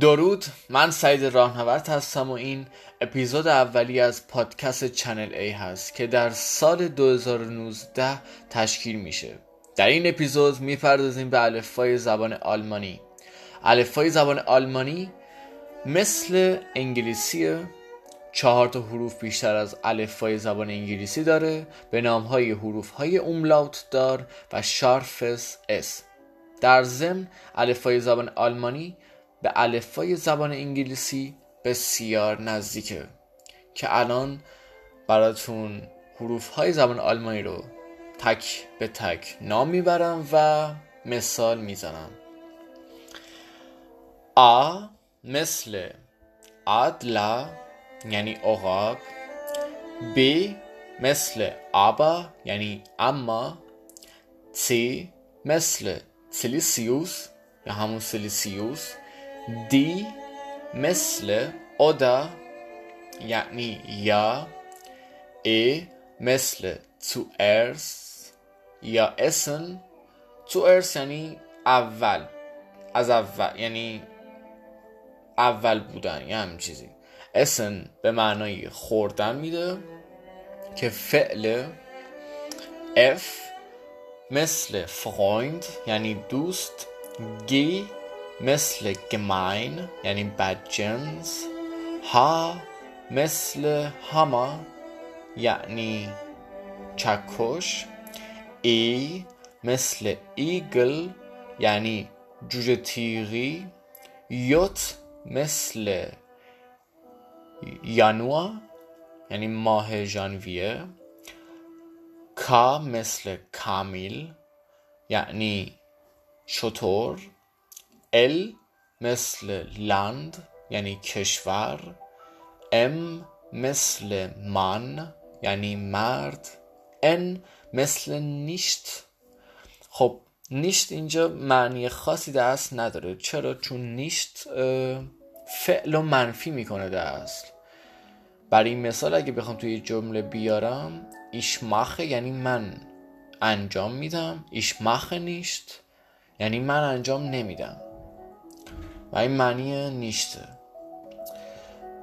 درود من سعید راهنورد هستم و این اپیزود اولی از پادکست channel ای هست که در سال 2019 تشکیل میشه. در این اپیزود می‌پردازیم به الفبای زبان آلمانی. الفبای زبان آلمانی مثل انگلیسی چهار تا حروف بیشتر از الفبای زبان انگلیسی داره به نام های حروف های Umlaut دار و scharfes S در ضمن الفبای زبان آلمانی به الفبای زبان انگلیسی بسیار نزدیکه که الان براتون حروف های زبان آلمانی رو تک به تک نام می‌برم و مثال می‌زنم. آ مثل ادلا یعنی عقاب ب مثل آبا یعنی اما. تی مثل سیلیسیوس یا همون سیلیسیوس. دی مثل اودا یعنی یا ای مثل تو ارس یا اسن تو ارس یعنی اول از اول یعنی اول بودن یا همین چیزی. اسن به معنای خوردن میده که فعل اف مثل فرویند یعنی دوست گی مثل gemein یعنی بدجنس ها مثل هما یعنی چکش. ای مثل ایگل یعنی جوجه تیغی. یوت مثل یانوا یعنی ماه ژانویه. کا مثل کامیل یعنی شطور. ال مثل لند یعنی کشور. ام مثل من یعنی مرد. ان مثل نیشت خب نیشت اینجا معنی خاصی اصل نداره. چرا؟ چون نیشت فعل و منفی می‌کنه در اصل. برای این مثال اگه بخوام توی جمله بیارم ایشماخه یعنی من انجام میدم. ایشماخه نیشت یعنی من انجام نمیدم. و این معنی نیشته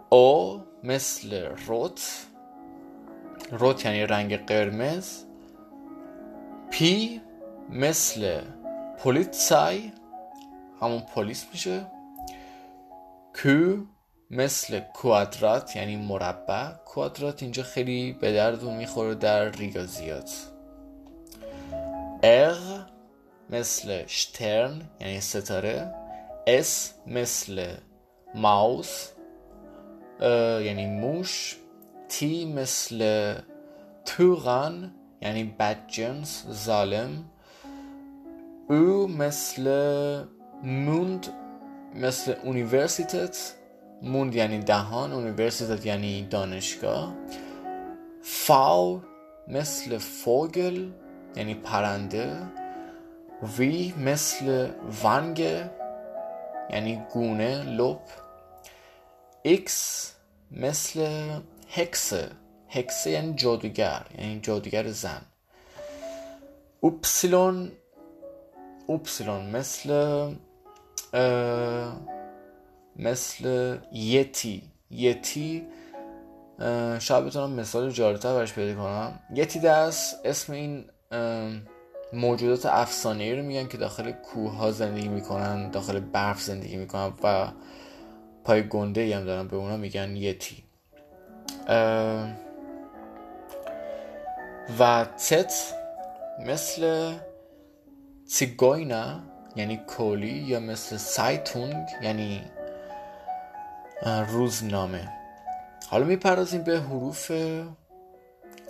او مثل روت روت یعنی رنگ قرمز. پی مثل پولیتسای همون پلیس میشه. کو مثل کوادرات یعنی مربع. کوادرات اینجا خیلی به درد می‌خوره در ریاضیات اغ مثل شترن یعنی ستاره. اس مثل ماوس یعنی موش. تی مثل Tyrann یعنی بدجنس ظالم. U مثل Mund مثل Universität Mund یعنی دهان Universität یعنی دانشگاه. Vau مثل Vogel یعنی پرنده. W مثل Wange یعنی گونه لپ. ایکس مثل هکسه هکسه یعنی جادوگر یعنی جادوگر زن. Ypsilon Ypsilon مثل مثل Yeti. Yeti شاید بتونم مثال جالبتر برش پیدا کنم. Yeti دست اسم این موجودات افسانه رو میگن که داخل کوه ها زندگی می‌کنن داخل برف زندگی می‌کنن و پای گنده ای هم دارن به اونا میگن یتی. و تت مثل تیگوینا یعنی کولی یا مثل سایتونگ یعنی روزنامه. حالا می‌پردازیم به حروف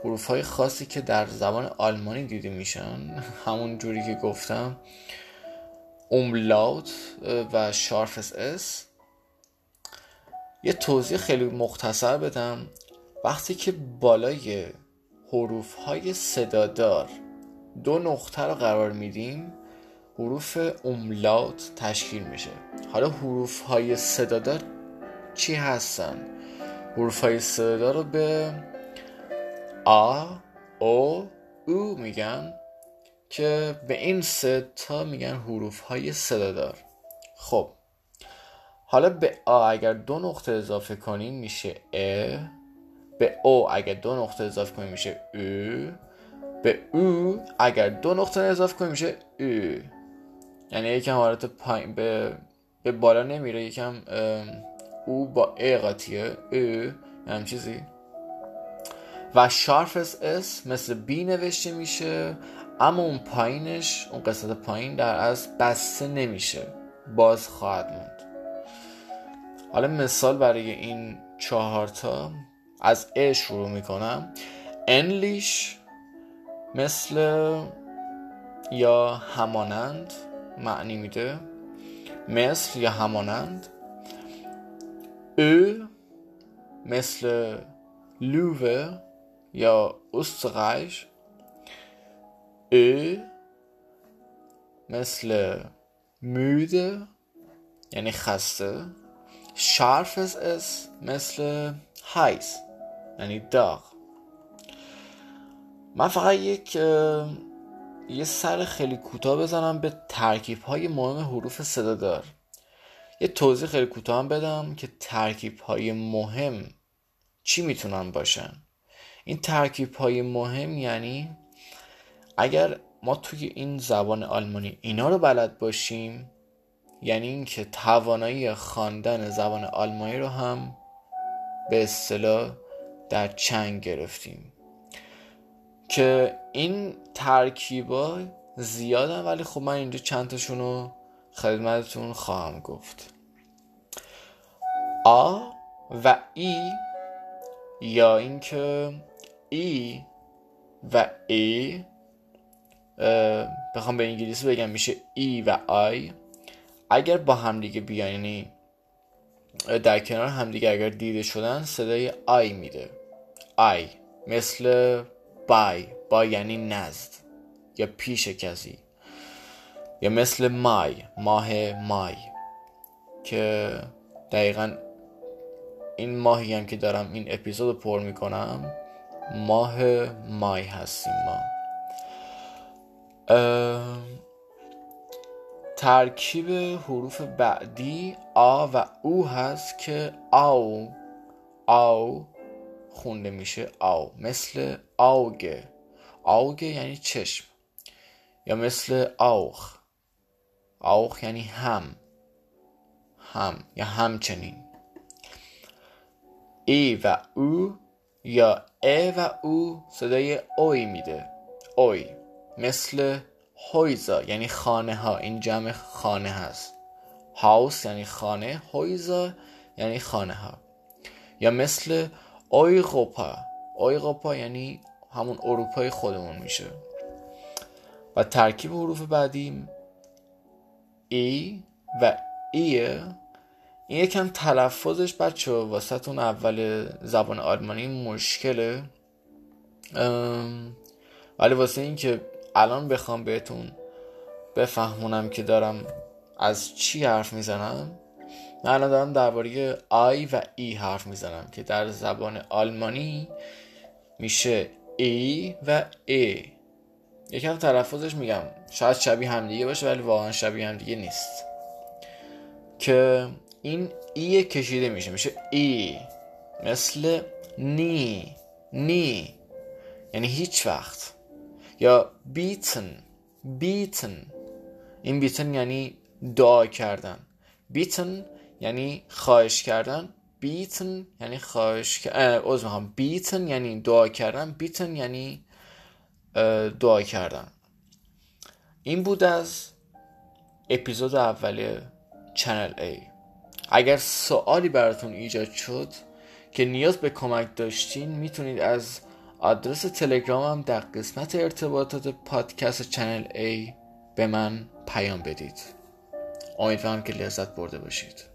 حروف های خاصی که در زبان آلمانی دیده میشن. همون جوری که گفتم. اوملاوت و شارفس اس یه توضیح خیلی مختصر بدم. وقتی که بالای حروف های صدادار دو نقطه رو قرار میدیم حروف اوملاوت تشکیل میشه. حالا حروف های صدادار چی هستن؟ حروف های صدادار رو به آ او او میگن که به این سه تا میگن حروف های صدادار. خب حالا به آ اگر دو نقطه اضافه کنیم میشه ا به او اگر دو نقطه اضافه کنیم میشه او به او اگر دو نقطه اضافه کنیم میشه او یعنی یکم حالت پایین به به بالا نمیره یکم او با ا قاطیه. او هم چیزی و شارف اس مثل بی نوشته میشه اما اون پایینش اون قسمت پایین در از بسته نمیشه. باز خواهد موند. حالا مثال برای این چهارتا از ا شروع می‌کنم. انلیش مثل یا همانند معنی میده. مثل یا همانند. او مثل لووه. یا استرایش او مثل müde. یعنی خسته شارف اس مثل هایس یعنی داغ من فقط یک یه سر خیلی کوتاه بزنم به ترکیب های مهم حروف صدا دار یه توضیح خیلی کوتاه بدم که ترکیب های مهم چی می‌تونن باشن این ترکیب های مهم یعنی اگر ما توی این زبان آلمانی اینا رو بلد باشیم یعنی اینکه توانایی خواندن زبان آلمانی رو هم به اصطلاح در چنگ گرفتیم. که این ترکیبا زیادن ولی خب من اینجا چند تاشون رو خدمتتون خواهم گفت. آ و ای یا اینکه ای و ای بخوام به انگلیسی بگم میشه ای و آی اگر با همدیگه بیان یعنی در کنار همدیگه اگر دیده شدن صدای آی میده. آی مثل بای با یعنی نزد یا پیش کسی. یا مثل مای ماه مای. که دقیقا این ماهی هم که دارم این اپیزود پر می‌کنم. ماه مای هستیم ما. ترکیب حروف بعدی آ و او هست که آو آو خونده میشه آو. مثل آوگه. آوگه یعنی چشم. یا مثل آوخ. آوخ یعنی هم. هم یا همچنین. ای و او یا ا و او صدای اوی میده. اوی مثل هویزا یعنی خانه ها. این جمع خانه هست. هاوس یعنی خانه هویزا یعنی خانه ها. یا مثل اویغوپا. اویغوپا یعنی همون اروپای خودمون میشه. و ترکیب حروف بعدی ای و ایه. این یکم تلفظش بچه واسه اول زبان آلمانی مشکله. ولی واسه این که الان بخوام بهتون بفهمونم که دارم از چی حرف می‌زنم من الان دارم درباره آی و ای حرف می‌زنم که در زبان آلمانی میشه ای و ای یکم تلفظش میگم. شاید شبیه همدیگه باشه ولی واقعا شبیه همدیگه نیست. که این ای کشیده میشه میشه ای مثل نی نی. یعنی هیچ وقت. یا بیتن بیتن. این بیتن یعنی دعا کردن. بیتن یعنی خواهش کردن. بیتن یعنی خواهش کردن بیتن یعنی دعا کردن. بیتن یعنی دعا کردن. این بود از اپیزود اول چنل A. اگر سوالی براتون ایجاد شد که نیاز به کمک داشتین می‌تونید از آدرس تلگرامم در قسمت ارتباطات پادکست چنل A به من پیام بدید. امیدوارم که لذت برده باشید.